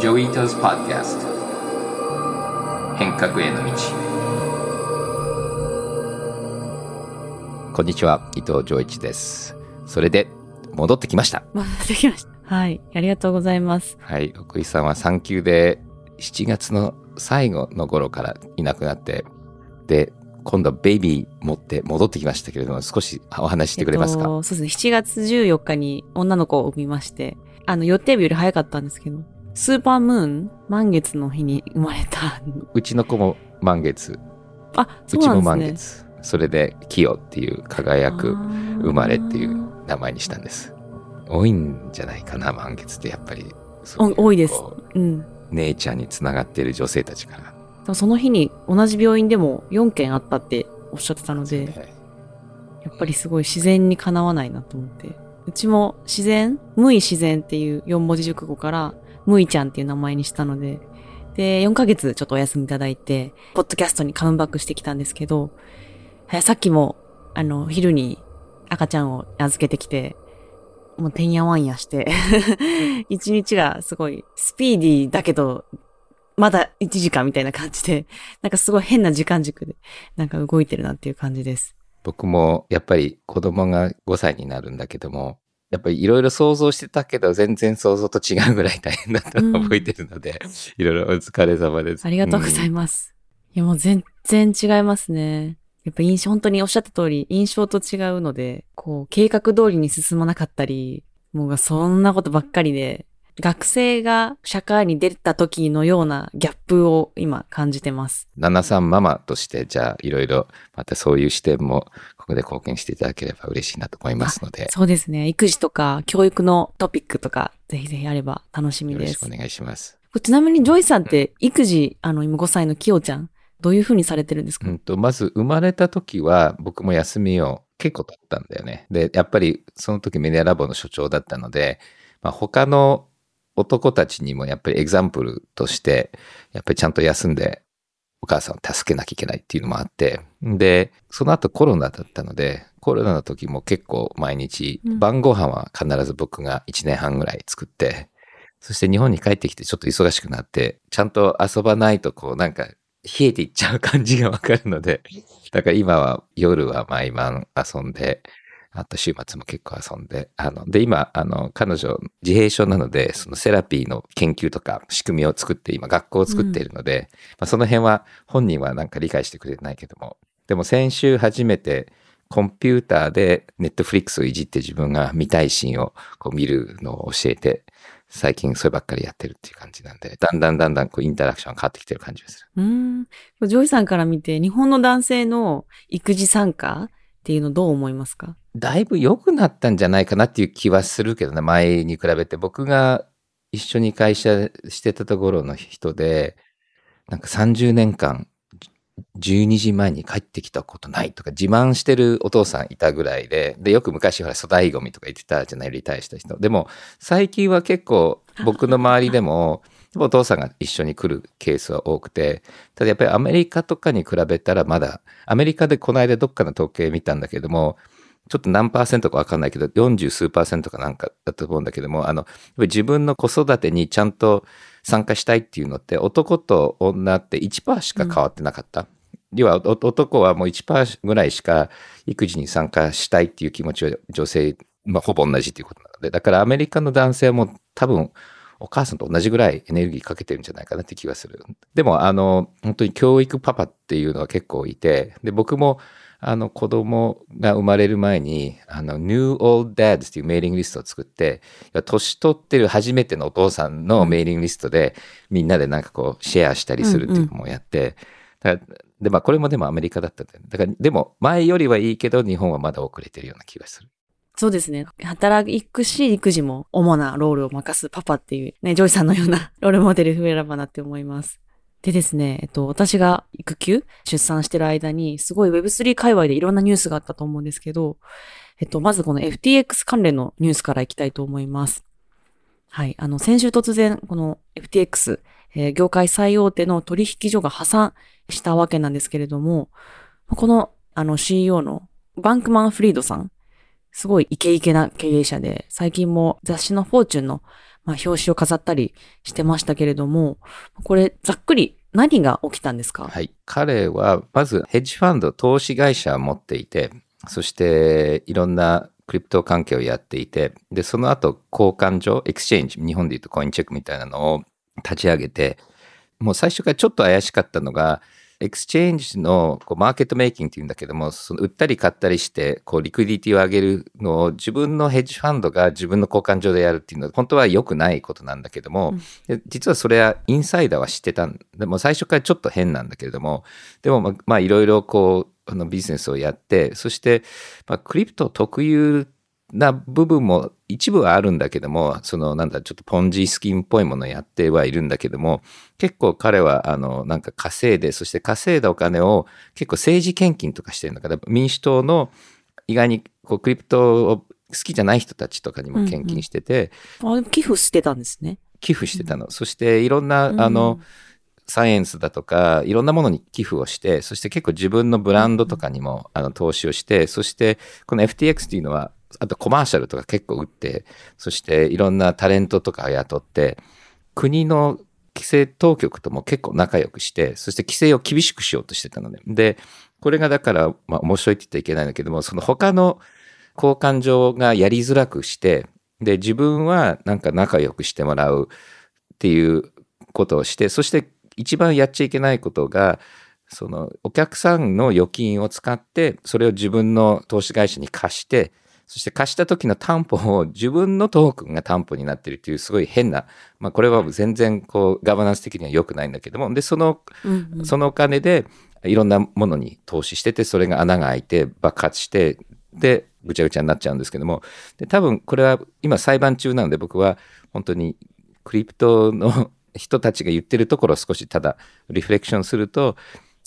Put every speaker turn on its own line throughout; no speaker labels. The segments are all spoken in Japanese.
ジョイートズ・パッドキャスト変革への道。こんにちは伊藤浄一です。それで戻ってきました。
戻ってきました。はいありがとうございます。
はい奥井さんは産休で7月の最後の頃からいなくなってで今度はベイビー持って戻ってきましたけれども少しお話してくれますか、えっ
と、そうですね。7月14日に女の子を産みましてあの予定日より早かったんですけどスーパームーン満月の日に生まれた。
うちの子も満月。
あ、そうなんですね。うちも満
月。それで、キヨっていう輝く生まれっていう名前にしたんです。多いんじゃないかな、満月ってやっぱり。
多いです。うん。
姉ちゃんにつながっている女性たちから。
その日に同じ病院でも4件あったっておっしゃってたので、ね、やっぱりすごい自然にかなわないなと思って。うちも自然無意自然っていう4文字熟語からむいちゃんっていう名前にしたので、で、4ヶ月ちょっとお休みいただいて、ポッドキャストにカムバックしてきたんですけど、さっきも、あの、昼に赤ちゃんを預けてきて、もうてんやわんやして 一日がすごいスピーディーだけど、まだ1時間みたいな感じで、なんかすごい変な時間軸で、なんか動いてるなっていう感じです。
僕もやっぱり子供が5歳になるんだけども、やっぱりいろいろ想像してたけど、全然想像と違うぐらい大変だったのを覚えてるので、いろいろお疲れ様です。
ありがとうございます。うん、いや、もう全然違いますね。やっぱ印象、本当におっしゃった通り、印象と違うので、こう、計画通りに進まなかったり、もうそんなことばっかりで、学生が社会に出た時のようなギャップを今感じてます。
七さんママとして、じゃあいろいろまたそういう視点もで貢献していただければ嬉しいなと思いますので。
そうですね。育児とか教育のトピックとか、ぜひぜひあれば楽しみです。よろし
くお願いします。
ちなみにジョイさんって育児、あの今5歳のキヨちゃん、どういうふうにされてるんですか、
うんと、まず生まれた時は僕も休みを結構取ったんだよね。で、やっぱりその時メディアラボの所長だったので、まあ、他の男たちにもやっぱりエグザンプルとして、やっぱりちゃんと休んでお母さんを助けなきゃいけないっていうのもあって、で、その後コロナだったので、コロナの時も結構毎日、晩ご飯は必ず僕が1年半ぐらい作って、そして日本に帰ってきてちょっと忙しくなって、ちゃんと遊ばないとこうなんか冷えていっちゃう感じがわかるので、だから今は夜は毎晩遊んで、あと週末も結構遊んで、あの、で、今、あの、彼女、自閉症なので、そのセラピーの研究とか仕組みを作って、今、学校を作っているので、うん、まあ、その辺は本人はなんか理解してくれないけども、でも先週初めて、コンピューターで Netflix をいじって自分が見たいシーンをこう見るのを教えて、最近そればっかりやってるっていう感じなんで、だんだんだんだんこうインタラクションが変わってきてる感じです
る。うん。ジョイさんから見て、日本の男性の育児参加っていうのどう思いますか？
だいぶ良くなったんじゃないかなっていう気はするけどね、前に比べて。僕が一緒に会社してたところの人で、なんか30年間、12時前に帰ってきたことないとか自慢してるお父さんいたぐらいで、で、よく昔ほら粗大ゴミとか言ってたじゃない、リタイした人。でも、最近は結構僕の周りでも、お父さんが一緒に来るケースは多くて、ただやっぱりアメリカとかに比べたらまだ、アメリカでこの間どっかの統計見たんだけども、ちょっと何パーセントかわかんないけど、40数パーセントかなんかだと思うんだけども、あの、自分の子育てにちゃんと参加したいっていうのって、男と女って1%しか変わってなかった。うん、要は、男はもう1%ぐらいしか育児に参加したいっていう気持ちは女性、まあ、ほぼ同じっていうことなので、だからアメリカの男性はもう多分、お母さんと同じぐらいエネルギーかけてるんじゃないかなって気がする。でも、あの、本当に教育パパっていうのは結構いて、で、僕も、あの、子供が生まれる前に、あの、New Old Dads っていうメーリングリストを作って、年取ってる初めてのお父さんのメーリングリストで、みんなでなんかこう、シェアしたりするっていうのもやって、うんうん、で、まあ、これもでもアメリカだったんだだから、でも、前よりはいいけど、日本はまだ遅れてるような気がする。
そうですね。働くし、育児も主なロールを任すパパっていう、ね、ジョイさんのような ロールモデル増えればなって思います。でですね、えっと、私が育休、出産してる間に、すごい Web3 界隈でいろんなニュースがあったと思うんですけど、えっと、まずこの FTX 関連のニュースからいきたいと思います。はい。あの、先週突然、この FTX、えー、業界最大手の取引所が破産したわけなんですけれども、この、あの CEO のバンクマン・フリードさんすごいイケイケな経営者で、最近も雑誌のフォーチュンのまあ、表紙を飾ったりしてましたけれども、これ、ざっくり何が起きたんですか？
はい。彼は、まず、ヘッジファンド、投資会社を持っていて、そして、いろんなクリプト関係をやっていて、で、その後、交換所、エクスチェンジ、日本で言うとコインチェックみたいなのを立ち上げて、もう最初からちょっと怪しかったのが、 exchange のこう market making っていうんだけども、その売ったり買ったりして、こう liquidity を上げるのを自分のヘッジファンドが自分の交換所でやるっていうのは本当は良くないことなんだけども、うん、実はそれはインサイダーは知ってたんでも最初からちょっと変なんだけれども、でもまあいろいろこう、あのビジネスをやって、そして、まあ、クリプト特有な部分も一部はあるんだけども、そのなんだ、ちょっと Ponzi scheme っぽいものをやってはいるんだけども、結構彼はあの、なんか稼いで、そして稼いだお金を結構政治献金とかしてるんだから、民主党の意外にこうクリプトを好きじゃない人たちとかにも献金してて。
うんうん、あ寄付してたんですね。
寄付してたの。うん、そしていろんな、あの、サイエンスだとか、いろんなものに寄付をして、そして結構自分のブランドとかにも、あの投資をして、そしてこの FTX っていうのは、あとコマーシャルとか結構打って、そしていろんなタレントとか雇って、国の規制当局とも結構仲良くして、そして規制を厳しくしようとしてたので、で、これがだから、まあ面白いって言ったらいけないんだけども、その他の交換所がやりづらくして、で、自分はなんか仲良くしてもらうっていうことをして、そして一番やっちゃいけないことが、そのお客さんの預金を使って、それを自分の投資会社に貸して、そして貸した時の担保を自分のトークンが担保になってるっていうすごい変な、まあこれは全然こうガバナンス的には良くないんだけども、で、その、うんうん、そのお金でいろんなものに投資してて、それが穴が開いて爆発して、で、ぐちゃぐちゃになっちゃうんですけども、で、多分これは今裁判中なので僕は本当にクリプトの人たちが言ってるところを少しただリフレクションすると、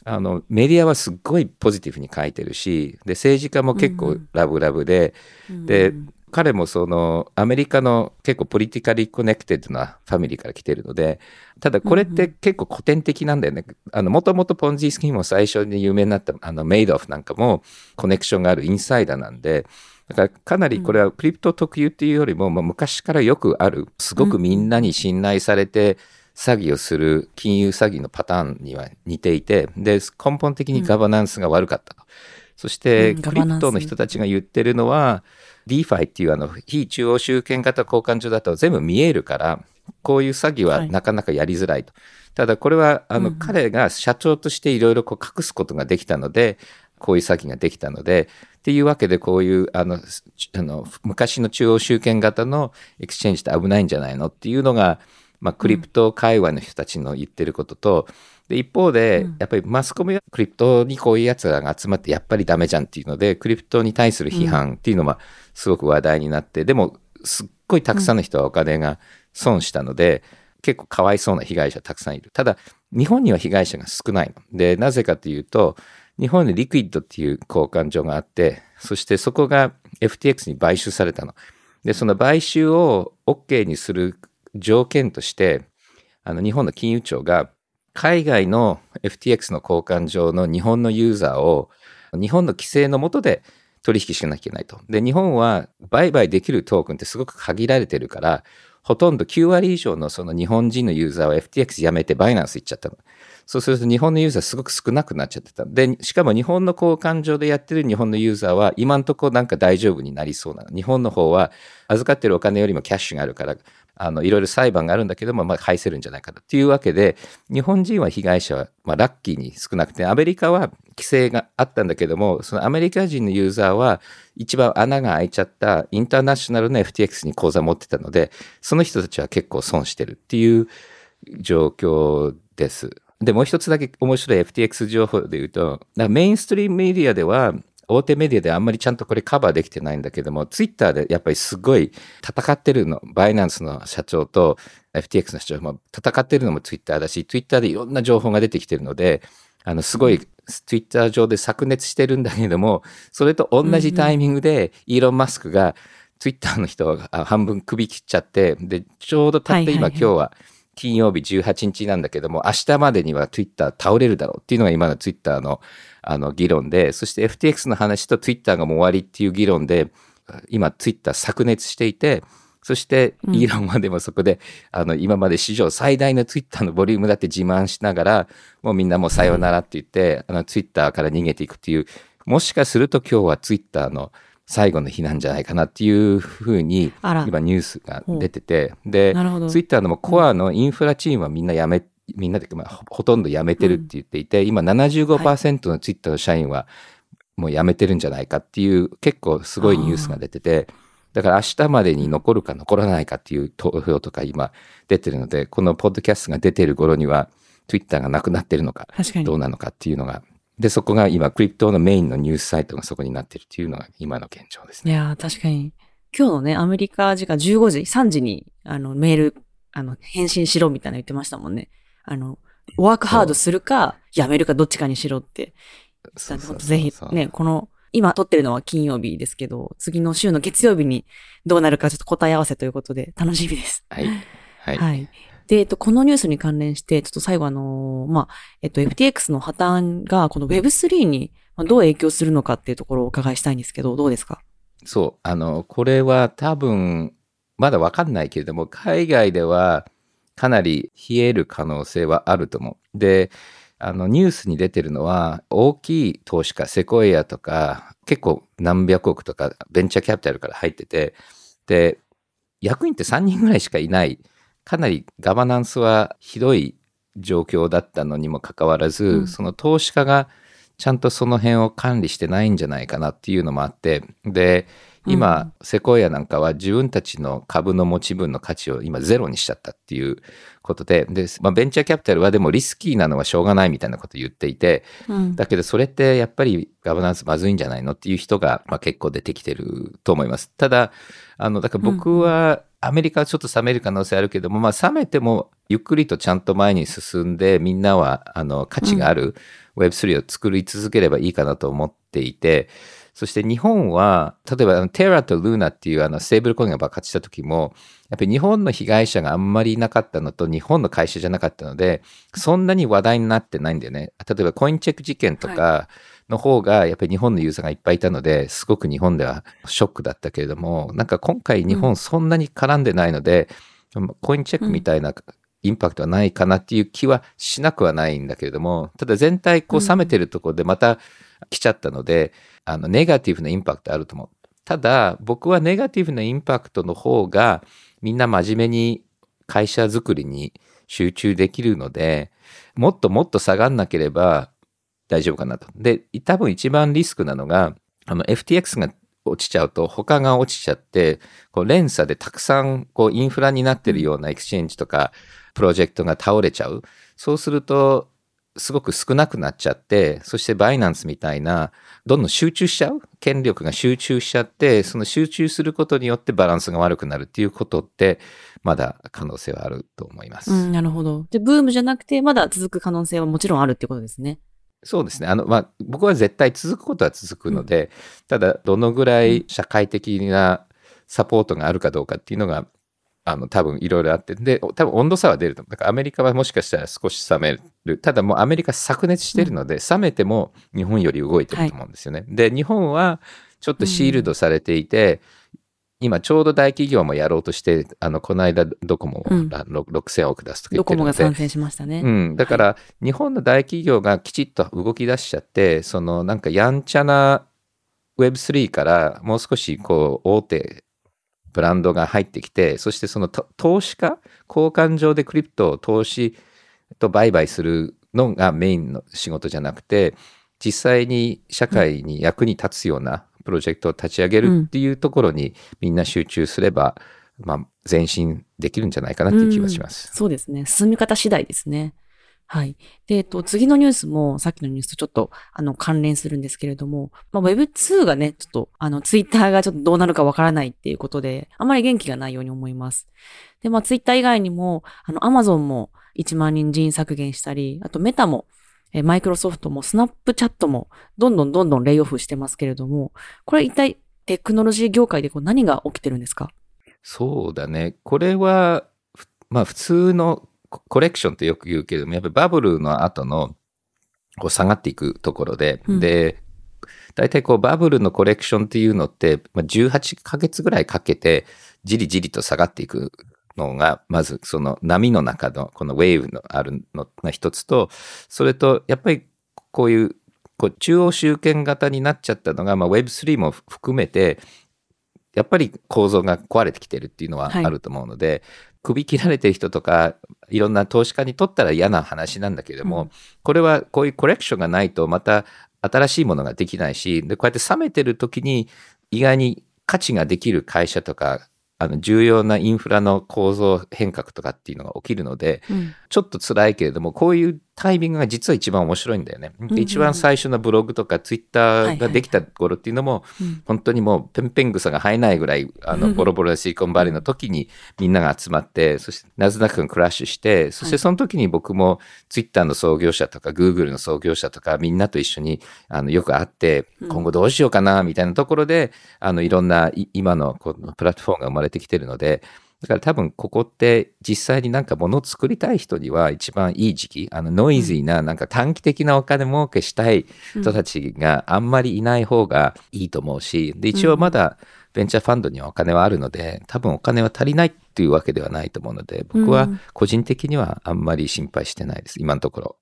あのメディアはすっごいポジティブに書いてるしで政治家も結構ラブラブで、うん、で彼もそのアメリカの結構 politically connected なファミリーから来てるのでただこれって結構古典的なんだよね。もともと Ponzi scheme も最初に有名になったあのメイドオフなんかもコネクションがあるインサイダーなんでだからかなりこれはクリプト特有っていうよりも、まあ、昔からよくあるすごくみんなに信頼されて、うん詐欺をする金融詐欺のパターンには似ていて、で、根本的にガバナンスが悪かったと。うん、そして、クリプトの人たちが言ってるのは、DeFi っていうあの、非中央集権型交換所だと全部見えるから、こういう詐欺はなかなかやりづらいと。はい、ただこれは、あの、うん、彼が社長としていろいろこう隠すことができたので、こういう詐欺ができたので、っていうわけでこういうあのあの昔の中央集権型の exchange って危ないんじゃないの？っていうのがまあ、クリプト界隈の人たちの言ってることと、で一方で、やっぱりマスコミはクリプトにこういうやつらが集まってやっぱりダメじゃんっていうので、クリプトに対する批判っていうのはすごく話題になって、でもすっごいたくさんの人はお金が損したので、結構かわいそうな被害者たくさんいる。ただ、日本には被害者が少ないの。で、なぜかというと、日本にリクイッドっていう交換所があって、そしてそこが FTX に買収されたの。で、その買収を OK にする条件として、あの日本の金融庁が海外の FTX の交換上の日本のユーザーを日本の規制のもとで取引しなきゃいけないと。で、日本は売買できるトークンってすごく限られてるから、ほとんど9割以上のその日本人のユーザーは FTX やめてバイナンス行っちゃったの。そうすると日本のユーザーすごく少なくなっちゃってた。で、しかも日本の交換所でやってる日本のユーザーは今んとこなんか大丈夫になりそうなの。日本の方は預かってるお金よりもキャッシュがあるからあのいろいろ裁判があるんだけども、まあ、返せるんじゃないかというわけで日本人は被害者は、まあ、ラッキーに少なくてアメリカは規制があったんだけどもそのアメリカ人のユーザーは一番穴が開いちゃったインターナショナルな FTX に口座持ってたのでその人たちは結構損してるっていう状況です。でもう一つだけ面白い FTX 情報で言うとメインストリームメディアでは大手メディアであんまりちゃんとこれカバーできてないんだけども、ツイッターでやっぱりすごい戦ってるの、バイナンスの社長と FTX の社長も戦ってるのもツイッターだし、ツイッターでいろんな情報が出てきてるので、あの、すごいツイッター上で炸熱してるんだけども、それと同じタイミングでイーロン・マスクがツイッターの人が半分首切っちゃって、で、ちょうどたって今今日は金曜日18日なんだけども、明日までにはツイッター倒れるだろうっていうのが今のツイッターのあの議論で、そして FTX の話と Twitter がもう終わりっていう議論で、今 Twitter 炸熱していて、そして、
うん。
イーロンはでもそこで、あの、今まで史上最大のツイッターのボリュームだって自慢しながら、もうみんなもうさようならって言って、あの、ツイッターから逃げていくっていう、もしかすると今日はツイッターの最後の日なんじゃないかなっていうふうに、今ニュースが出てて、で。ツイッターのもコアのインフラチームはみんな辞め、みんなで、まあ、ほほとんど辞めてるって言っていて、今75%のツイッターの社員はもう辞めてるんじゃないかっていう結構すごいニュースが出てて、だから明日までに残るか残らないかっていう投票とか今出てるので、このポッドキャストが出てる頃にはツイッターがなくなってるのか、どう。なのかっていうのが、で、そこが今クリプトのメインのニュースサイトがそこになってるっていうのが今の現状ですね。
いやー、確かに。今日のね、アメリカ時間15時、3時に、あの、メール、あの、返信しろみたいなの言ってましたもんね。あの、ワークハードするか、やめるかどっちかにしろって。
そうそう
ぜひ、ね、この、今撮ってるのは金曜日ですけど、次の週の月曜日にどうなるかちょっと答え合わせということで楽しみです。
はい。はい。
はい。で、えっと、このニュースに関連して、ちょっと最後あのーまあ、えっと、FTX の破綻が、この Web3 にまあどう影響するのかっていうところをお伺いしたいんですけど、どうですか？
そう、あの、これは多分、まだわかんないけれども、海外ではかなり冷える可能性はあると思う。で、あの、ニュースに出てるのは、大きい投資家、セコイアとか、結構何百億とか、ベンチャーキャピタルから入ってて、で、役員って3人ぐらいしかいない、かなりガバナンスはひどい状況だったのにもかかわらず、
うん
その投資家がちゃんとその辺を管理してないんじゃないかなっていうのもあって、で、今、セコイアなんかは自分たちの株の持ち分の価値を今ゼロにしちゃったっていうことで、で、まあ、ベンチャーキャピタルはでもリスキーなのはしょうがないみたいなことを言っていて、
うん。
だけどそれってやっぱりガバナンスまずいんじゃないのっていう人が、まあ、結構出てきてると思います。ただ、あの、だから僕はアメリカはちょっと冷める可能性あるけども、まあ冷めてもゆっくりとちゃんと前に進んでみんなはあの価値がある Web3 を作り続ければいいかなと思っていて、そして日本は、例えばテラとルーナっていうあのステーブルコインが爆発した時も、やっぱり日本の被害者があんまりいなかったのと日本の会社じゃなかったので、そんなに話題になってないんだよね。例えばコインチェック事件とかの方がやっぱり日本のユーザーがいっぱいいたので、すごく日本ではショックだったけれども、なんか今回日本そんなに絡んでないので、コインチェックみたいなインパクトはないかなっていう気はしなくはないんだけれども、ただ全体こう冷めてるところでまた来ちゃったので、あの、ネガティブなインパクトあると思う。ただ、僕はネガティブなインパクトの方が、みんな真面目に会社づくりに集中できるので、もっともっと下がんなければ大丈夫かなと。で、多分一番リスクなのが、あの、FTX が落ちちゃうと他が落ちちゃって、こう連鎖でたくさんこうインフラになってるような exchange とかプロジェクトが倒れちゃう。そうすると、すごく少なくなっちゃって、そしてバイナンスみたいな、どんどん集中しちゃう？権力が集中しちゃって、その集中することによってバランスが悪くなるっていうことって、まだ可能性はあると思います。
うん、なるほど。で、ブームじゃなくて、まだ続く可能性はもちろんあるってことですね。
そうですね。あの、まあ、僕は絶対続くことは続くので、ただ、どのぐらい社会的なサポートがあるかどうかっていうのが、あの、多分いろいろあって、で、多分温度差は出ると思う。だからアメリカはもしかしたら少し冷める。ただもうアメリカ灼熱してるので、冷めても日本より動いてると思うんですよね。で、日本はちょっとシールドされていて、今ちょうど大企業もやろうとして、あの、この間ドコモ
うん
あの6000億出すとか言
ド
ってるので、
コモが参戦しましたね。
うん、だから、日本の大企業がきちっと動き出しちゃって、そのなんかやんちゃな Web3 からもう少しこう大手ブランドが入ってきて、そしてその投資家、交換上でクリプトを投資と売買するのがメインの仕事じゃなくて、実際に社会に役に立つようなプロジェクトを立ち上げるっていうところにみんな集中すれば、まあ前進できるんじゃないかなっていう気はします。
そうですね。進み方次第ですね。はい。で、えっと、次のニュースも、さっきのニュースとちょっと、あの、関連するんですけれども、まあ、Web2 がね、ちょっと、あの、ツイッターがちょっとどうなるかわからないっていうことで、あまり元気がないように思います。で、まあ、ツイッター以外にも、あの、アマゾンも1万人人員削減したり、あとメタも、えマイクロソフトもスナップチャットも、どんどんどんどんレイオフしてますけれども、これ一体テクノロジー業界でこう何が起きてるんですか？
そうだね。これは、まあ普通のココレクションってよく言うけれども、やっぱりバブルの後のこう下がっていくところで、
うん。
で、大体こうバブルのコレクションっていうのって、まあ、18ヶ月ぐらいかけてじりじりと下がっていくのが、まずその波の中のこのウェーブのあるのが一つと、それとやっぱりこういうこう中央集権型になっちゃったのが、まあ、Web3 も含めて、やっぱり構造が壊れてきてるっていうのはあると思うので、はい、首切られてる人とか、いろんな投資家にとったら嫌な話なんだけれども、うん、これはこういうコレクションがないとまた新しいものができないし、で、こうやって冷めてる時に意外に価値ができる会社とかあの重要なインフラの構造変革とかっていうのが起きるので、うん、ちょっと辛いけれどもこういうタイミングが実は一番面白いんだよね。うんうん、一番最初のブログとかツイッターができた頃っていうのも、本当にもうペンペン草が生えないぐらいあのボロボロなシリコンバレーの時にみんなが集まってそしてナズダックがクラッシュしてそしてその時に僕もツイッターの創業者とかグーグルの創業者とかみんなと一緒にあのよく会って今後どうしようかなみたいなところであのいろんな今のこのプラットフォームが生まれてきてるのでだから多分ここって実際になんか物を作りたい人には一番いい時期、あのノイズーななんか短期的なお金儲けしたい人たちがあんまりいない方がいいと思うし、で一応まだベンチャーファンドにはお金はあるので、多分お金は足りないっていうわけではないと思うので、僕は個人的にはあんまり心配してないです、今のところ。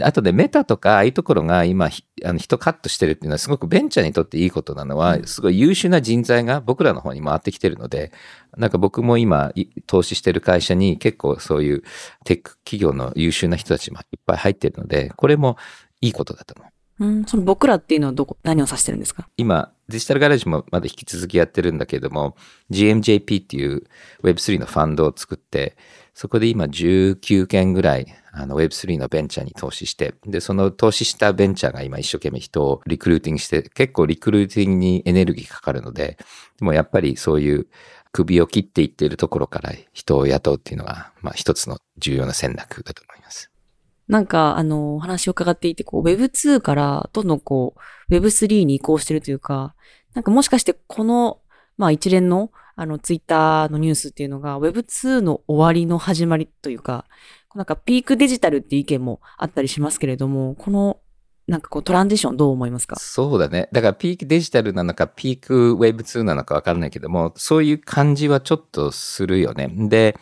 あとでメタとかああいうところが今あの人カットしてるっていうのはすごくベンチャーにとっていいことなのは、すごい優秀な人材が僕らの方に回ってきてるので、なんか僕も今投資してる会社に結構そういうテック企業の優秀な人たちもいっぱい入ってるので、これもいいことだと思う。
うん、その僕らっていうのはどこ、何を指してるんですか？
今、デジタルガレージもまだ引き続きやってるんだけれども、GMJP っていう Web3 のファンドを作って、そこで今19件ぐらいあの Web3 のベンチャーに投資して、で、その投資したベンチャーが今一生懸命人をリクルーティングして、結構リクルーティングにエネルギーかかるので、でもやっぱりそういう首を切っていっているところから人を雇うっていうのが、まあ一つの重要な戦略だと思います。
なんか、あの、お話を伺っていて、こう、Web2 からどんどんこう、Web3 に移行してるというか、なんかもしかしてこの、まあ一連のあの、ツイッターのニュースっていうのが Web2 の終わりの始まりというか、なんかピークデジタルっていう意見もあったりしますけれども、このなんかこうトランジションどう思いますか？
そうだね。だからピークデジタルなのかピーク Web2 なのかわかんないけども、そういう感じはちょっとするよね。で、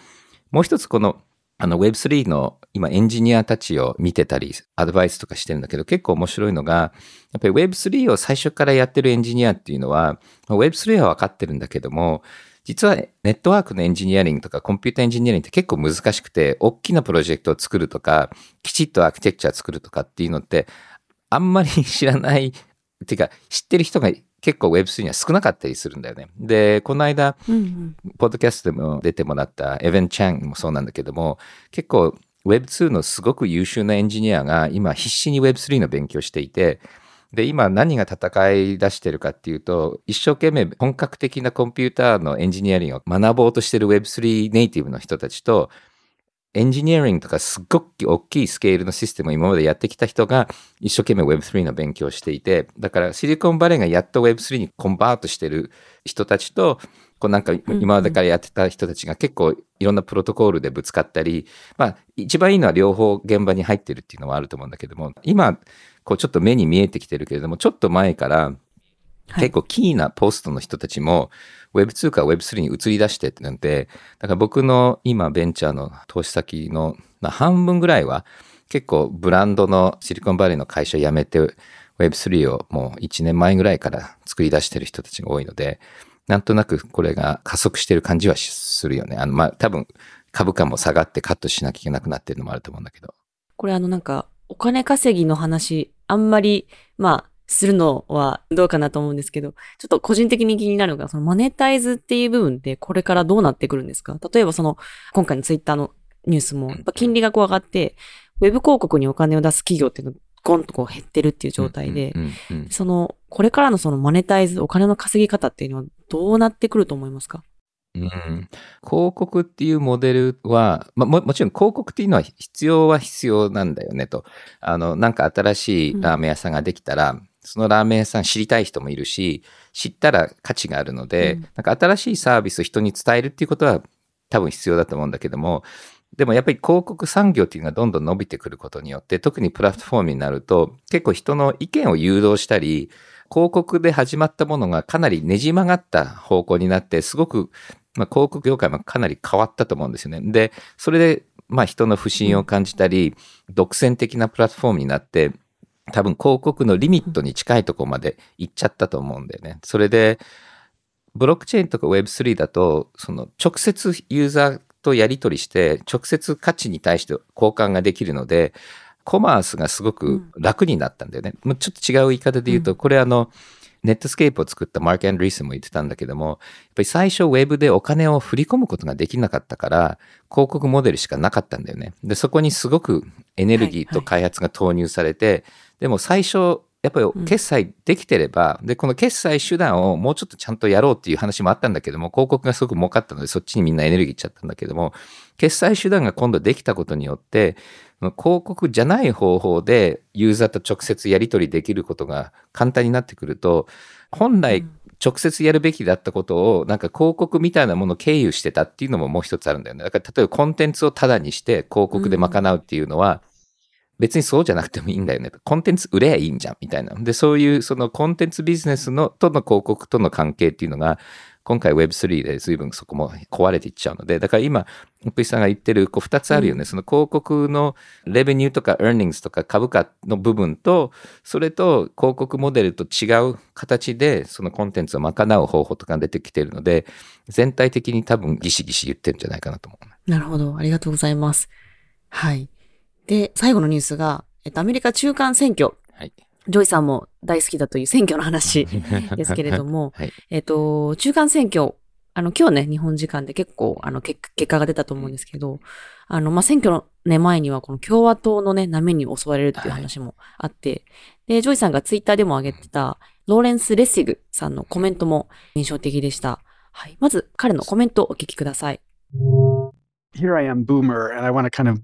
もう一つこのあの Web3 の今エンジニアたちを見てたり、アドバイスとかしてるんだけど、結構面白いのが、やっぱり Web3 を最初からやってるエンジニアっていうのは、Web3 は分かってるんだけども、実はネットワークのエンジニアリングとかコンピュータエンジニアリングって結構難しくて、大きなプロジェクトを作るとか、きちっとアーキテクチャ作るとかっていうのって、あんまり知らない、っていうか、知ってる人が結構 Web3 には少なかったりするんだよね。で、この間、うんうん、ポッドキャストでも出てもらったエヴェン・チャンもそうなんだけども、結構 Web2 のすごく優秀なエンジニアが今必死に Web3 の勉強していて、で、今何が戦い出してるかっていうと、一生懸命本格的なコンピューターのエンジニアリングを学ぼうとしてる Web3 ネイティブの人たちと、エンジニアリングとかすっごく大きいスケールのシステムを今までやってきた人が一生懸命 Web3 の勉強をしていて、だからシリコンバレーがやっと Web3 にコンバートしてる人たちと、こうなんか今までからやってた人たちが結構いろんなプロトコールでぶつかったり、まあ一番いいのは両方現場に入ってるっていうのはあると思うんだけども、今こうちょっと目に見えてきてるけれども、ちょっと前から結構キーなポストの人たちも Web2 から Web3 に移り出してってなんて、だから僕の今ベンチャーの投資先の半分ぐらいは結構ブランドのシリコンバレーの会社辞めて Web3 をもう1年前ぐらいから作り出してる人たちが多いので、なんとなくこれが加速してる感じはするよね。あの、まあ、多分株価も下がってカットしなきゃいけなくなってるのもあると思うんだけど。
これあのなんかお金稼ぎの話、あんまり、まあ、するのはどうかなと思うんですけど、ちょっと個人的に気になるのが、そのマネタイズっていう部分ってこれからどうなってくるんですか？例えばその、今回のツイッターのニュースも、やっぱ金利がこう上がって、ウェブ広告にお金を出す企業っていうのがゴンとこう減ってるっていう状態で、その、これからのそのマネタイズ、お金の稼ぎ方っていうのはどうなってくると思いますか？
うん、広告っていうモデルは、まも、もちろん広告っていうのは必要は必要なんだよねと。あの、なんか新しいラーメン屋さんができたら、うん、そのラーメン屋さん知りたい人もいるし、知ったら価値があるので、うん、なんか新しいサービスを人に伝えるっていうことは多分必要だと思うんだけども、でもやっぱり広告産業っていうのがどんどん伸びてくることによって、特にプラットフォームになると、結構人の意見を誘導したり、広告で始まったものがかなりねじ曲がった方向になって、すごくまあ、広告業界もかなり変わったと思うんですよね。で、それで、まあ、人の不信を感じたり、独占的なプラットフォームになって、多分広告のリミットに近いところまで行っちゃったと思うんだよね。それで、ブロックチェーンとか Web3 だと、その直接ユーザーとやり取りして、直接価値に対して交換ができるので、コマースがすごく楽になったんだよね。うん、ちょっと違う言い方で言うと、これあの、ネットスケープを作ったマーク・アンド・リースも言ってたんだけども、やっぱり最初ウェブでお金を振り込むことができなかったから、広告モデルしかなかったんだよね。で、そこにすごくエネルギーと開発が投入されて、はいはい、でも最初、やっぱり決済できてれば、うん、で、この決済手段をもうちょっとちゃんとやろうっていう話もあったんだけども、広告がすごく儲かったので、そっちにみんなエネルギーいっちゃったんだけども、決済手段が今度できたことによって、広告じゃない方法でユーザーと直接やり取りできることが簡単になってくると、本来直接やるべきだったことを、なんか広告みたいなものを経由してたっていうのももう一つあるんだよね。だから例えばコンテンツをタダにして広告で賄うっていうのは、別にそうじゃなくてもいいんだよね。コンテンツ売ればいいんじゃん、みたいな。で、そういうそのコンテンツビジネスのとの広告との関係っていうのが、今回 Web3 で随分そこも壊れていっちゃうので、だから今、奥井さんが言ってる、こう2つあるよね、うん、その広告のレベニューとか earnings とか株価の部分と、それと広告モデルと違う形で、そのコンテンツを賄う方法とか出てきてるので、全体的に多分ギシギシ言ってるんじゃないかなと思
う。なるほど。ありがとうございます。はい。で、最後のニュースが、えっと、アメリカ中間選挙。はい。ジョイさんも大好きだという選挙の話 ですけれども、はい、えっと、中間選挙、あの、今日ね、日本時間で結構、あの、結果が出たと思うんですけど、あの、まあ、選挙のね、前にはこの共和党のね、波に襲われるっていう話もあって、はい、で、ジョイさんがツイッターでも上げてた、ローレンス・レッシグさんのコメントも印象的でした。はい。まず、彼のコメントをお聞きください。
Here I am, boomer, and I want to kind of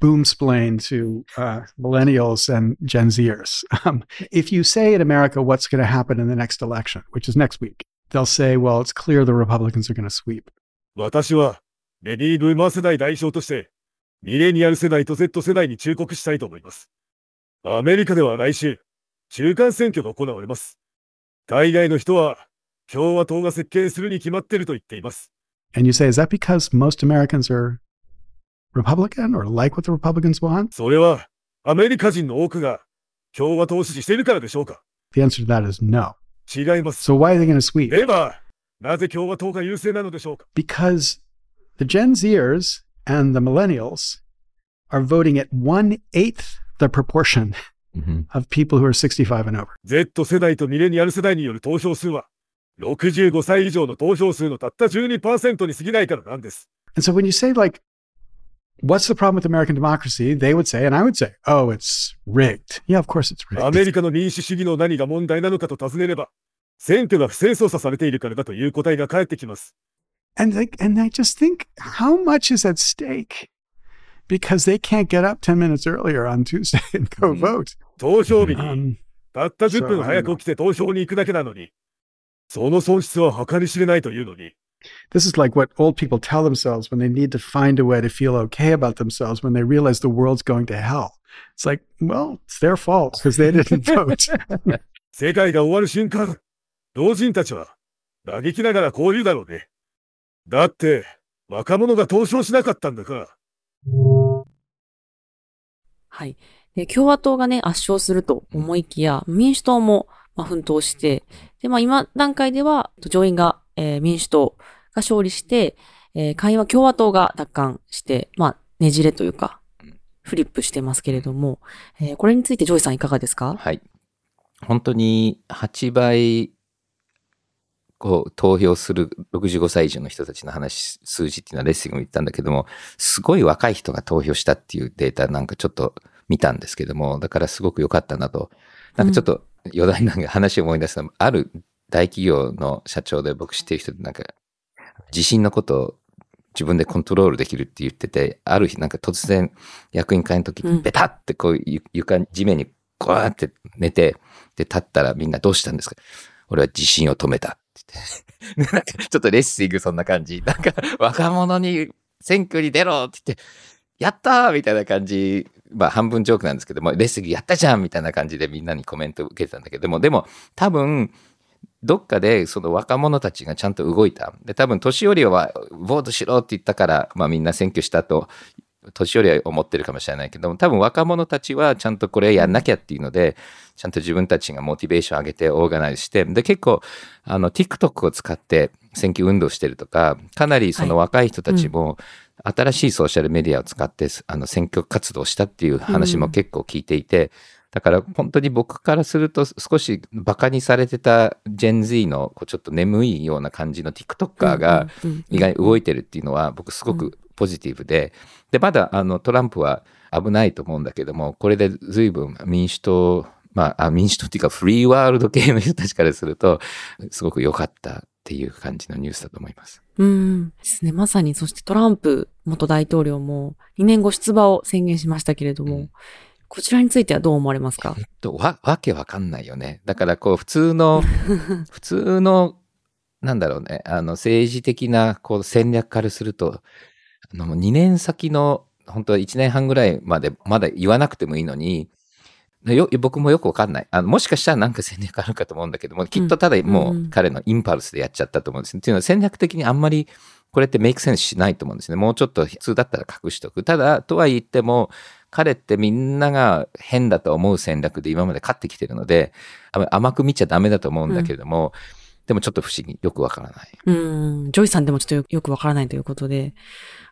boomsplain to uh, millennials and Gen Zers. Um, if you say in America what's going to happen in the next election, which is next week, they'll say, well, it's clear the Republicans are going to sweep.
私は、レディーブーマー世代代表として、ミレニアル世代と Z 世代に忠告したいと思います。アメリカでは来週、中間選挙が行われます。大概の人は、共和党が設計するに決まっていると言っています。
And you say, is that because most Americans are Republican or like what the Republicans want?
それは、アメリカ人の多くが共和党を支持しているからでしょうか
The answer to that is no.
違います。
So why are they going to sweep?
では、なぜ共和党が優勢なのでしょうか
Because the Gen Zers and the millennials are voting at one eighth the proportion of people who are 65 and over.
Z 世代とミレニアル世代による投票数は、65歳以上の投票数のたった12%に過ぎないからなんです。
And so when you say like What's the problem with American democracy? They would say, and I would say, oh, it's rigged. Yeah, of course it's rigged.
アメリカの民主主義の何が問題なのかと尋ねれば、選挙が不正操作されているからだという答えが返ってきます。
And, they, and I just think, how much is at stake? Because they can't get up 10 minutes earlier on Tuesday and go vote.
投票日に、たった10分早く起きて投票に行くだけなのに、その損失は計り知れないというのに、
This is like what old people tell themselves when they need to find a way to feel okay about themselves when they realize the world's going to hell. It's like, well, it's their fault because they didn't vote.
世界が終わる瞬間、老人たちは嘆きながらこう言うだろうね。だって、若者が投票しなかったんだから。
はい。で共和党がね、圧勝すると思いきや、民主党も、まあ、奮闘して、で、まあ今段階では上院がえー、民主党が勝利して、えー、下院は共和党が奪還して、まあ、ねじれというか、フリップしてますけれども、えー、これについてジョイさんいかがですか？
はい。本当に8倍、こう、投票する65歳以上の人たちの話、数字っていうのはレッシグも言ったんだけども、すごい若い人が投票したっていうデータなんかちょっと見たんですけども、だからすごく良かったなと。なんかちょっと余談なんか話を思い出すの、うん、ある大企業の社長で僕知ってる人でなんか、地震のことを自分でコントロールできるって言ってて、ある日なんか突然役員会の時、ベタってこう床、地面にこうやって寝て、で、立ったらみんなどうしたんですか？俺は地震を止めたって言って。なんかちょっとレッシングそんな感じ。なんか若者に選挙に出ろって言って、やったーみたいな感じ。まあ半分ジョークなんですけども、レッシングやったじゃんみたいな感じでみんなにコメントを受けてたんだけども、でも多分どっかでその若者たちがちゃんと動いた。で、多分年寄りはボートしろって言ったから、まあみんな選挙したと、年寄りは思ってるかもしれないけども、多分若者たちはちゃんとこれやんなきゃっていうので、ちゃんと自分たちがモチベーション上げてオーガナイズして、で、結構、あの、TikTok を使って選挙運動してるとか、かなりその若い人たちも、新しいソーシャルメディアを使って、あの、選挙活動したっていう話も結構聞いていて、だから本当に僕からすると少しバカにされてたジェン Z のこうちょっと眠いような感じの TikToker が意外に動いてるっていうのは僕すごくポジティブで、で、まだあのトランプは危ないと思うんだけども、これで随分民主党、まあ、民主党っていうかフリーワールド系の人たちからすると、すごく良かったっていう感じのニュースだと思います。
うん。ですね。まさに、そしてトランプ元大統領も2年後出馬を宣言しましたけれども、うんこちらについてはどう思われますか？
わ、わけわかんないよね。だからこう普通の、普通の、なんだろうね、あの政治的なこう戦略からすると、あの2年先の本当は1年半ぐらいまでまだ言わなくてもいいのに、よ僕もよくわかんないあの。もしかしたらなんか戦略あるかと思うんだけども、きっとただもう彼の impulse でやっちゃったと思うんですね。っていうのは戦略的にあんまりこれって make sense しないと思うんですね。もうちょっと普通だったら隠しとく。ただ、とは言っても、彼ってみんなが変だと思う戦略で今まで勝ってきてるので、甘く見ちゃダメだと思うんだけれども、うん、でもちょっと不思議、よくわからない。
うん、ジョイさんでもちょっとよくわからないということで、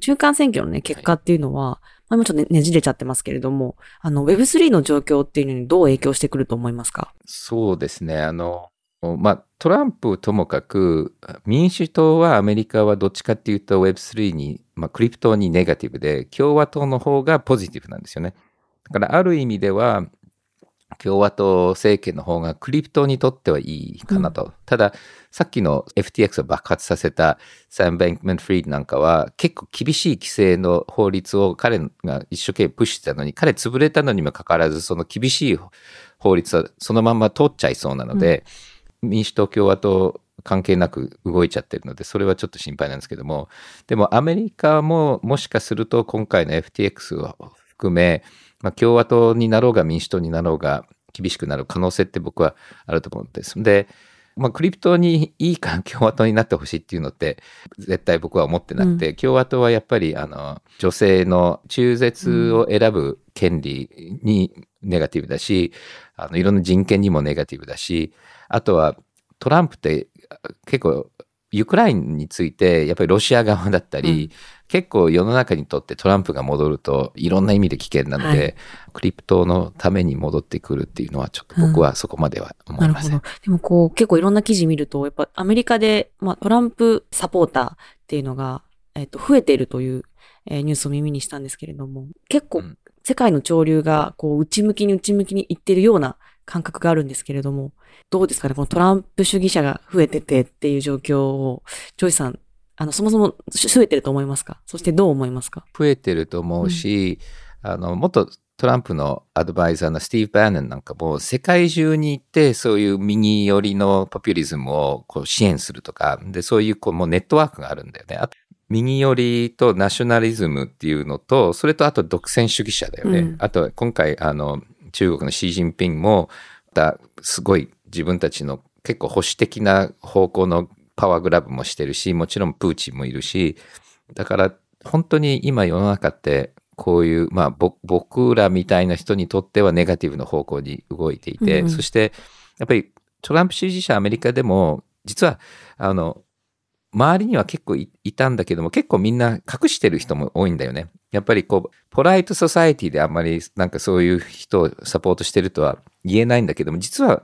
中間選挙のね、結果っていうのは、はい、今ちょっとね、ねじれちゃってますけれども、あの、Web3 の状況っていうのにどう影響してくると思いますか？
そうですね。あの、まあ、トランプともかく民主党はアメリカはどっちかっていうと Web3 に、まあ、クリプトにネガティブで共和党の方がポジティブなんですよね。だからある意味では共和党政権の方がクリプトにとってはいいかなと。うん、たださっきの FTX を爆発させたサン・ベンクメン・フリードなんかは結構厳しい規制の法律を彼が一生懸命プッシュしたのに彼潰れたのにもかかわらずその厳しい法律はそのまま通っちゃいそうなので、うん民主党、共和党関係なく動いちゃってるので、それはちょっと心配なんですけども、でもアメリカももしかすると今回の FTX を含め、まあ、共和党になろうが民主党になろうが厳しくなる可能性って僕はあると思うんです。で、まあ、クリプトにいいか共和党になってほしいっていうのって絶対僕は思ってなくて、うん、共和党はやっぱりあの女性の中絶を選ぶ権利にネガティブだし、あのいろんな人権にもネガティブだし、あとはトランプって結構ユクライナについてやっぱりロシア側だったり、うん、結構世の中にとってトランプが戻るといろんな意味で危険なので、はい、クリプトのために戻ってくるっていうのはちょっと僕はそこまでは思いません。うん、なるほど。
でもこう結構いろんな記事見るとやっぱアメリカで、まあ、トランプサポーターっていうのが、えっと、増えているという、えー、ニュースを耳にしたんですけれども結構世界の潮流がこう内向きに内向きにいってるような感覚があるんですけれども、どうですかね？このトランプ主義者が増えててっていう状況を、ジョイさん、あの、そもそも増えてると思いますか？そしてどう思いますか？
増えてると思うし、うん、あの、もっとトランプのアドバイザーのスティーブ・バーネンなんかも世界中に行ってそういう右寄りのポピュリズムをこう支援するとか、で、そういうこうもうネットワークがあるんだよね。あと右寄りとナショナリズムっていうのと、それとあと独占主義者だよね。うん、あと今回、あの、中国のシー・ジンピンも、すごい自分たちの結構保守的な方向のパワーグラブもしてるし、もちろんプーチンもいるし、だから本当に今世の中ってこういう、まあ僕らみたいな人にとってはネガティブな方向に動いていて、うん、そしてやっぱりトランプ支持者アメリカでも実はあの周りには結構いたんだけども結構みんな隠してる人も多いんだよね。やっぱりこうポライトソサエティであんまりなんかそういう人をサポートしてるとは言えないんだけども実は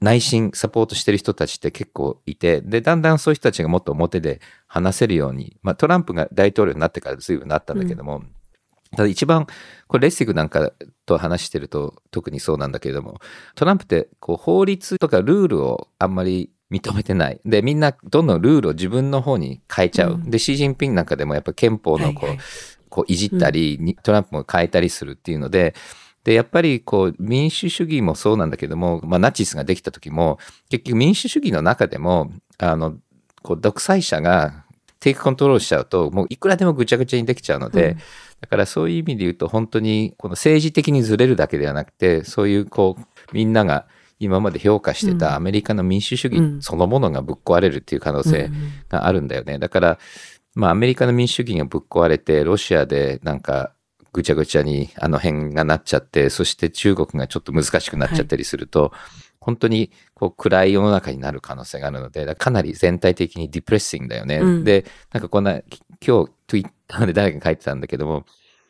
内心サポートしてる人たちって結構いてでだんだんそういう人たちがもっと表で話せるように、まあ、トランプが大統領になってから随分なったんだけども、うん、ただ一番これレッシグなんかと話してると特にそうなんだけれどもトランプってこう法律とかルールをあんまり認めてない。で、みんなどんどんルールを自分の方に変えちゃう。うん、で、シー・ジンピンなんかでもやっぱ憲法のこう、はいはい、こういじったり、うん、トランプも変えたりするっていうので、で、やっぱりこう民主主義もそうなんだけども、まあナチスができた時も、結局民主主義の中でも、あの、こう独裁者がテイクコントロールしちゃうと、もういくらでもぐちゃぐちゃにできちゃうので、うん、だからそういう意味で言うと、本当にこの政治的にずれるだけではなくて、そういうこう、みんなが今まで評価してたアメリカの民主主義そのものがぶっ壊れるっていう可能性があるんだよね。だから、まあアメリカの民主主義がぶっ壊れて、ロシアでなんかぐちゃぐちゃにあの辺がなっちゃって、そして中国がちょっと難しくなっちゃったりすると、はい、本当にこう暗い世の中になる可能性があるので、かなり全体的にディプレッシングだよね。うん、で、なんかこんな、今日 Twitter で誰か書いてたんだけども、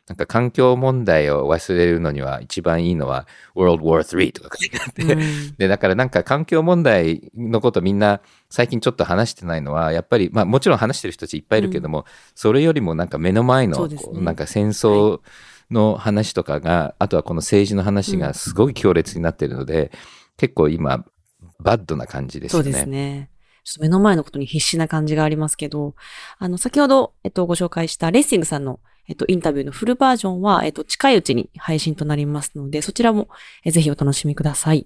なんか環境問題を忘れるのには一番いいのは World War III とか書いてあって、うん、で、だからなんか環境問題のことみんな最近ちょっと話してないのは、やっぱり、まあもちろん話してる人たちいっぱいいるけども、うん、それよりもなんか目の前の、ね、なんか戦争の話とかが、はい、あとはこの政治の話がすごい強烈になってるので、結構今、バッドな感じですね。
そうですね。ちょっと目の前のことに必死な感じがありますけど、あの、先ほど、えっと、ご紹介したレーシングさんのえっと、インタビューのフルバージョンは、えっと、近いうちに配信となりますので、そちらも、えぜひお楽しみください。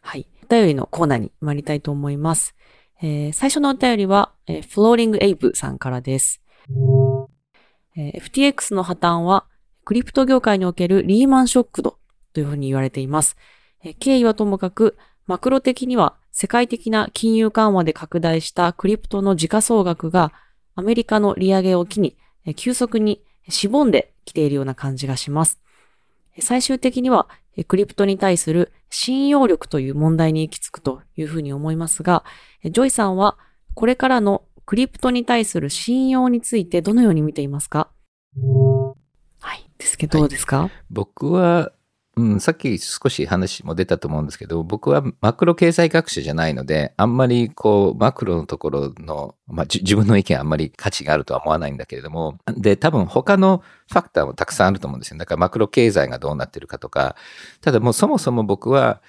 はい。お便りのコーナーに参りたいと思います。えー、最初のお便りは、えー、フローリングエイブさんからです。えー、FTX の破綻は、クリプト業界におけるリーマンショック度というふうに言われています。え、経緯はともかく、マクロ的には世界的な金融緩和で拡大したクリプトの時価総額がアメリカの利上げを機に急速にしぼんできているような感じがします。最終的には、クリプトに対する信用力という問題に行き着くというふうに思いますが、ジョイさんはこれからのクリプトに対する信用についてどのように見ていますか？はい。ですけど、どうですか、はい、
僕はうん、さっき少し話も出たと思うんですけど、僕はマクロ経済学者じゃないので、あんまりこう、マクロのところの、まあ、自分の意見あんまり価値があるとは思わないんだけれども、で、多分他のファクターもたくさんあると思うんですよ。だからマクロ経済がどうなってるかとか、ただもうそもそも僕は、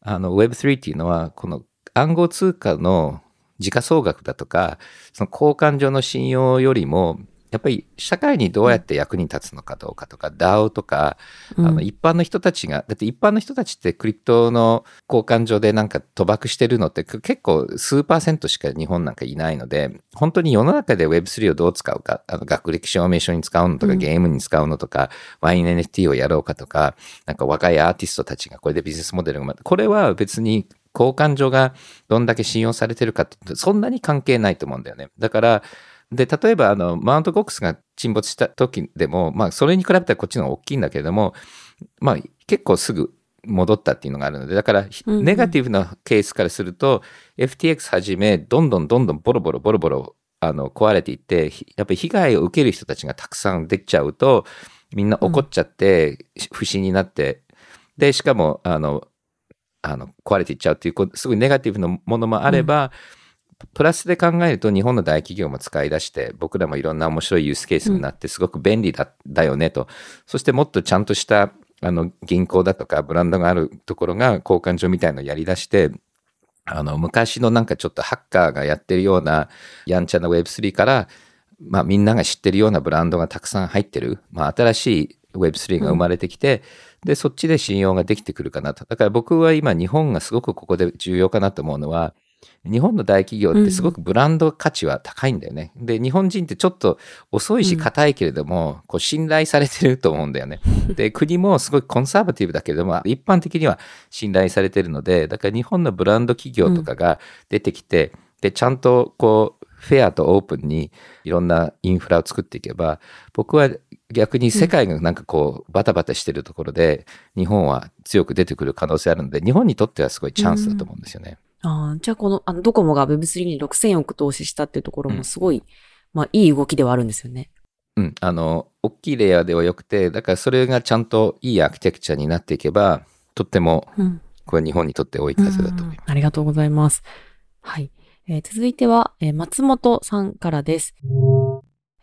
あの Web3 っていうのは、この暗号通貨の時価総額だとか、その交換所の信用よりも、やっぱり社会にどうやって役に立つのかどうかとか、DAO とか、あの一般の人たちが、だって一般の人たちってクリプトの交換所でなんか賭博してるのって結構数パーセントしか日本なんかいないので、本当に世の中で Web3 をどう使うか、あの学歴証明書に使うのとか、ゲームに使うのとか、ワイン NFT をやろうかとか、なんか若いアーティストたちがこれでビジネスモデルが、これは別に交換所がどんだけ信用されてるかってそんなに関係ないと思うんだよね。だから、で、例えば、あの、マウントコックスが沈没した時でも、まあ、それに比べたらこっちの方が大きいんだけれども、まあ、結構すぐ戻ったっていうのがあるので、だから、ネガティブなケースからすると、うんうん、FTX はじめ、どんどんどんどんボロボロボロボロ、あの、壊れていって、やっぱり被害を受ける人たちがたくさんできちゃうと、みんな怒っちゃって、不審になって、うん、で、しかも、あの、あの、壊れていっちゃうっていう、すごいネガティブなものもあれば、うんプラスで考えると日本の大企業も使い出して僕らもいろんな面白いユースケースになってすごく便利だ,、だよねと。そしてもっとちゃんとしたあの銀行だとかブランドがあるところが交換所みたいのをやり出してあの昔のなんかちょっとハッカーがやってるようなやんちゃな Web3 からまあみんなが知ってるようなブランドがたくさん入ってる、まあ、新しい Web3 が生まれてきて、うん、でそっちで信用ができてくるかなと。だから僕は今日本がすごくここで重要かなと思うのは日本の大企業ってすごくブランド価値は高いんだよね。うん、で、日本人ってちょっと遅いし硬いけれども、こう信頼されてると思うんだよね。で、国もすごいコンサバティブだけれども、一般的には信頼されてるので、だから日本のブランド企業とかが出てきて、うん、で、ちゃんとこう、フェアとオープンにいろんなインフラを作っていけば、僕は逆に世界がなんかこうバタバタしてるところで、日本は強く出てくる可能性あるので、日本にとってはすごいチャンスだと思うんですよね。
ああ、じゃあこの、あの、ドコモが Web3 に6000億投資したっていうところもすごい、うん、まあ、いい動きではあるんですよね。
うん、あの、大きいレイヤーではよくて、だからそれがちゃんといいアーキテクチャになっていけば、とっても、これ日本にとって多い風だと思います、うんうん。
ありがとうございます。はい。えー、続いては、えー、松本さんからです。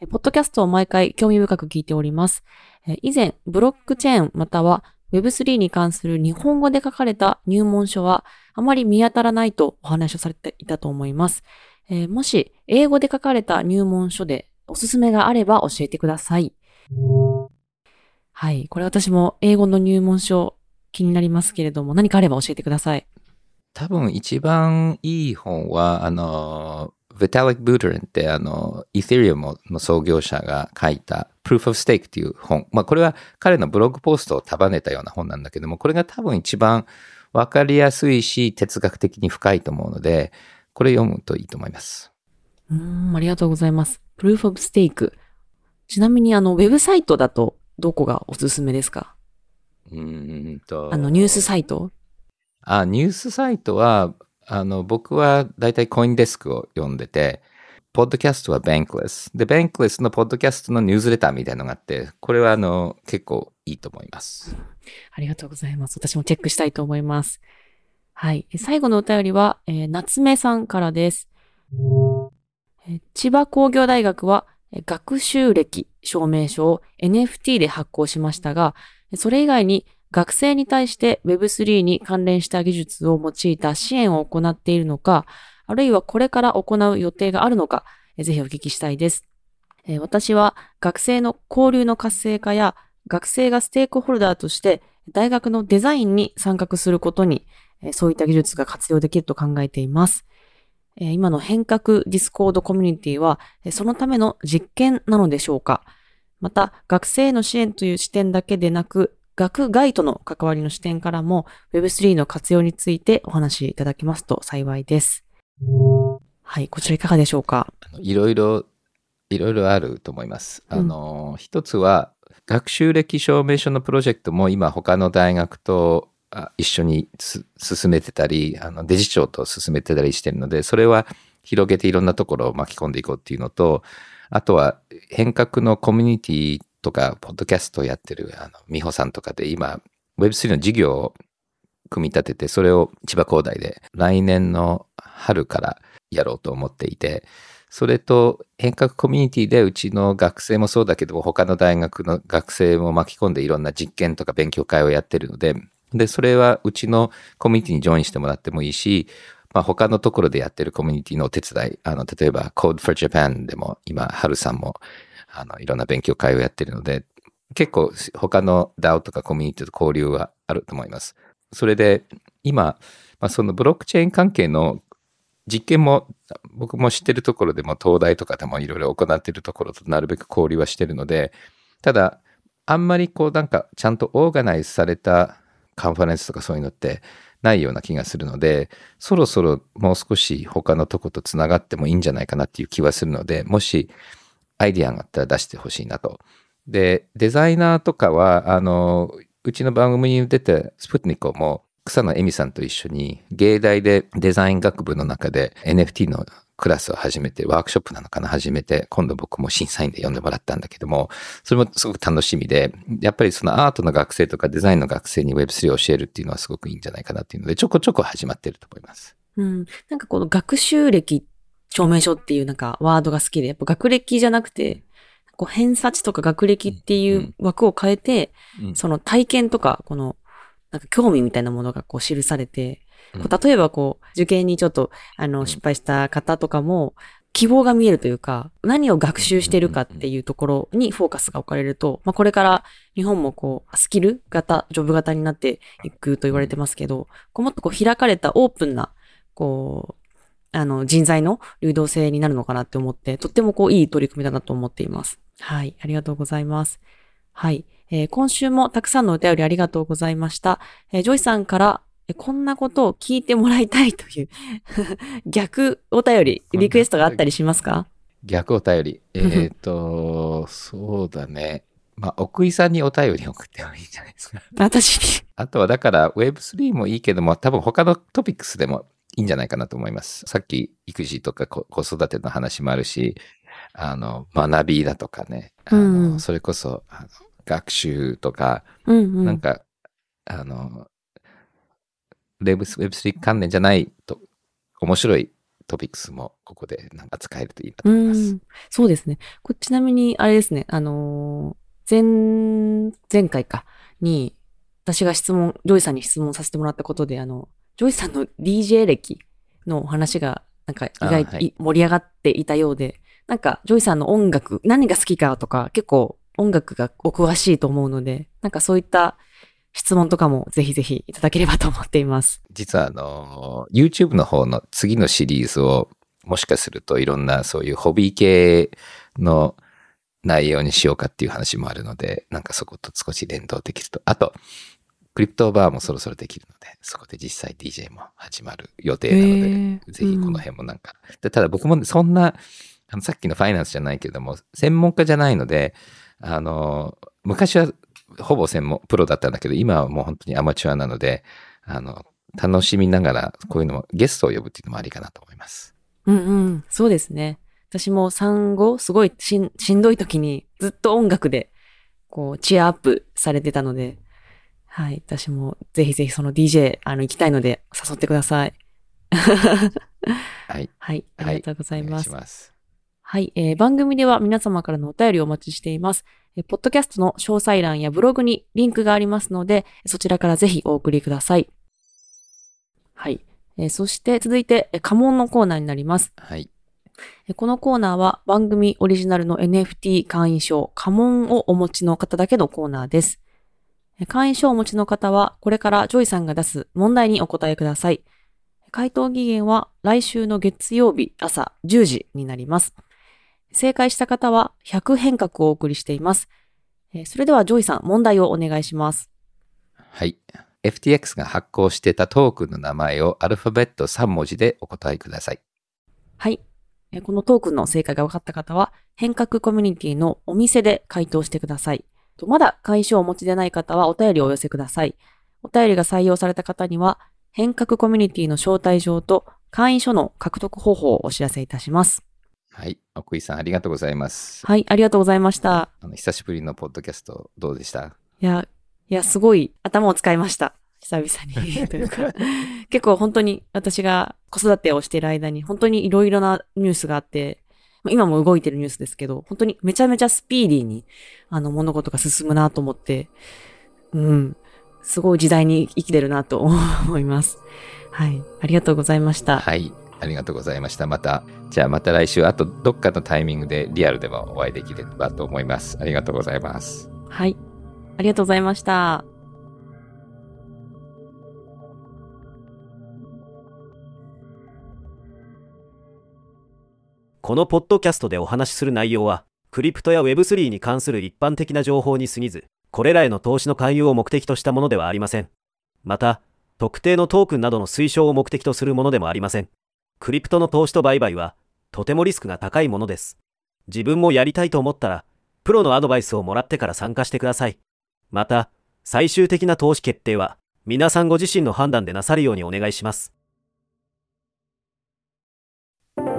えー、ポッドキャストを毎回興味深く聞いております。えー、以前、ブロックチェーンまたは Web3 に関する日本語で書かれた入門書はあまり見当たらないとお話をされていたと思います。えー、もし英語で書かれた入門書でおすすめがあれば教えてください。はい。これ私も英語の入門書気になりますけれども何かあれば教えてください。
多分一番いい本は、あの、ヴィタリック・ブートリンってあの、イー e リウムの創業者が書いた Proof of Stake っていう本。まあこれは彼のブログポストを束ねたような本なんだけども、これが多分一番わかりやすいし、哲学的に深いと思うので、これ読むといいと思います。
うーん、ありがとうございます。Proof of Stake。ちなみに、あの、ウェブサイトだと、どこがおすすめですか？
うーんと。
あの、ニュースサイト？
あ、ニュースサイトは、あの、僕はだいたいコインデスクを読んでて、ポッドキャストは Bankless。で、Bankless のポッドキャストのニュースレターみたいなのがあって、これはあの、結構いいと思います。
ありがとうございます。私もチェックしたいと思います。はい。最後のお便りは、えー夏目さんからです。え千葉工業大学は、え学習歴証明書を NFT で発行しましたが、それ以外に学生に対して Web3 に関連した技術を用いた支援を行っているのか、あるいはこれから行う予定があるのか、ぜひお聞きしたいです。私は学生の交流の活性化や学生がステークホルダーとして大学のデザインに参画することに、そういった技術が活用できると考えています。今の変革ディスコードコミュニティは、そのための実験なのでしょうかまた、学生への支援という視点だけでなく、学外との関わりの視点からも Web3 の活用についてお話しいただけますと幸いです。はい、こちらいかがでしょうか？
いろいろ、いろいろあると思います。あの、一つは、学習歴証明書のプロジェクトも今他の大学とあ一緒にす進めてたり、あのデジ庁と進めてたりしてるので、それは広げていろんなところを巻き込んでいこうっていうのと、あとは変革のコミュニティとか、ポッドキャストをやってる、あの、美穂さんとかで今、Web3 の事業を組み立てて、それを千葉工大で来年の春からやろうと思っていて、それと変革コミュニティでうちの学生もそうだけど他の大学の学生も巻き込んでいろんな実験とか勉強会をやってるので、で、それはうちのコミュニティにジョインしてもらってもいいし、まあ、他のところでやってるコミュニティのお手伝い、あの、例えば Code for Japan でも今、春さんもあの、いろんな勉強会をやってるので、結構他の DAO とかコミュニティと交流はあると思います。それで今、まあ、そのブロックチェーン関係の実験も僕も知ってるところでも東大とかでもいろいろ行ってるところとなるべく交流はしてるのでただあんまりこうなんかちゃんとオーガナイズされたカンファレンスとかそういうのってないような気がするのでそろそろもう少し他のとことつながってもいいんじゃないかなっていう気はするのでもしアイディアがあったら出してほしいなと。でデザイナーとかはあのうちの番組に出てスプットニコも草野恵美さんと一緒に芸大でデザイン学部の中で NFT のクラスを始めて、ワークショップなのかな始めて、今度僕も審査員で呼んでもらったんだけども、それもすごく楽しみで、やっぱりそのアートの学生とかデザインの学生に Web3 を教えるっていうのはすごくいいんじゃないかなっていうので、ちょこちょこ始まってると思います。
うん。なんかこの学習歴証明書っていうなんかワードが好きで、やっぱ学歴じゃなくて、こう偏差値とか学歴っていう枠を変えて、
うん。
その体験とか、この、なんか興味みたいなものがこう記されて、こ
うん。
う例えばこう、受験にちょっと、あの、
うん。
失敗した方とかも、希望が見えるというか、何を学習してるかっていうところにフォーカスが置かれると、まあこれから日本もこう、スキル型、ジョブ型になっていくと言われてますけど、こうもっとこう開かれたオープンな、こう、あの、人材の流動性になるのかなって思って、とってもこう、いい取り組みだなと思っています。はい、ありがとうございます。はい。えー今週もたくさんのお便りありがとうございました。えージョイさんから、えこんなことを聞いてもらいたいという 逆お便り、リクエストがあったりしますか？
逆お便り。えっ、と、そうだね。まあ、奥井さんにお便り送ってもいいんじゃないですか。
私に。
あとはだから Web3 もいいけども、多分他のトピックスでもいいんじゃないかなと思います。さっき育児とか子子育ての話もあるし、あの、学びだとかね、あの
うん
それこそあの学習とか、
うんうん。
なんか、あの、Web- Web3 関連じゃないと、面白いトピックスもここでなんか使えるといいなと
う
思います。
ん。そうですね。こちなみに、あれですね、あのー前、前回か、に、私が質問、ジョイさんに質問させてもらったことで、あの、ジョイさんの DJ 歴の話が、なんか意外と
あはい
い盛り上がっていたようで、なんか、ジョイさんの音楽、何が好きかとか、結構音楽がお詳しいと思うので、なんかそういった質問とかもぜひぜひいただければと思っています。
実はあの、YouTube の方の次のシリーズを、もしかするといろんなそういうホビー系の内容にしようかっていう話もあるので、なんかそこと少し連動できると。あと、クリプトバーもそろそろできるので、そこで実際 DJ も始まる予定なので、ぜひこの辺もなんか、でただ僕もそんな、あのさっきのファイナンスじゃないけども、専門家じゃないので、あの、昔はほぼ専門、プロだったんだけど、今はもう本当にアマチュアなので、あの、楽しみながら、こういうのも、ゲストを呼ぶっていうのもありかなと思います。
うんうん。そうですね。私も産後、すごいしんしんどい時にずっと音楽で、こう、チアアップされてたので、はい。私もぜひぜひその DJ、あの、行きたいので誘ってください。
はい。
はい。あ
はい
りがとうございます。
お願いします。
はい、えー番組では皆様からのお便りをお待ちしています。えーポッドキャストの詳細欄やブログにリンクがありますので、そちらからぜひお送りください。はい。えーそして続いて、えー家紋のコーナーになります。
はい。
えーこのコーナーは番組オリジナルの NFT 会員証、家紋をお持ちの方だけのコーナーです。えー会員証をお持ちの方は、これからジョイさんが出す問題にお答えください。回答期限は来週の月曜日朝10時になります。正解した方は100変革をお送りしています。えーそれではジョイさん、問題をお願いします。
はい。FTX が発行してたトークンの名前をアルファベット3文字でお答えください。
はい。えーこのトークンの正解が分かった方は、変革コミュニティのお店で回答してください。とまだ会員証をお持ちでない方はお便りをお寄せください。お便りが採用された方には、変革コミュニティの招待状と会員証の獲得方法をお知らせいたします。
はい。奥井さん、ありがとうございます。
はい、ありがとうございました。
あの久しぶりのポッドキャスト、どうでした？
いや、いや、すごい頭を使いました。久々に。というか、結構本当に私が子育てをしている間に本当にいろいろなニュースがあって、まあ今も動いてるニュースですけど、本当にめちゃめちゃスピーディーに、あの、物事が進むなと思って、うん、すごい時代に生きてるなと思います。はい。ありがとうございました。
はい。ありがとうございました。また、じゃあまた来週、あとどっかのタイミングでリアルでもお会いできればと思います。ありがとうございます。
はい。ありがとうございました。
このポッドキャストでお話しする内容は、クリプトや Web3 に関する一般的な情報に過ぎず、これらへの投資の勧誘を目的としたものではありません。また、特定のトークンなどの推奨を目的とするものでもありません。クリプトの投資と売買は、とてもリスクが高いものです。自分もやりたいと思ったら、プロのアドバイスをもらってから参加してください。また、最終的な投資決定は、皆さんご自身の判断でなさるようにお願いします。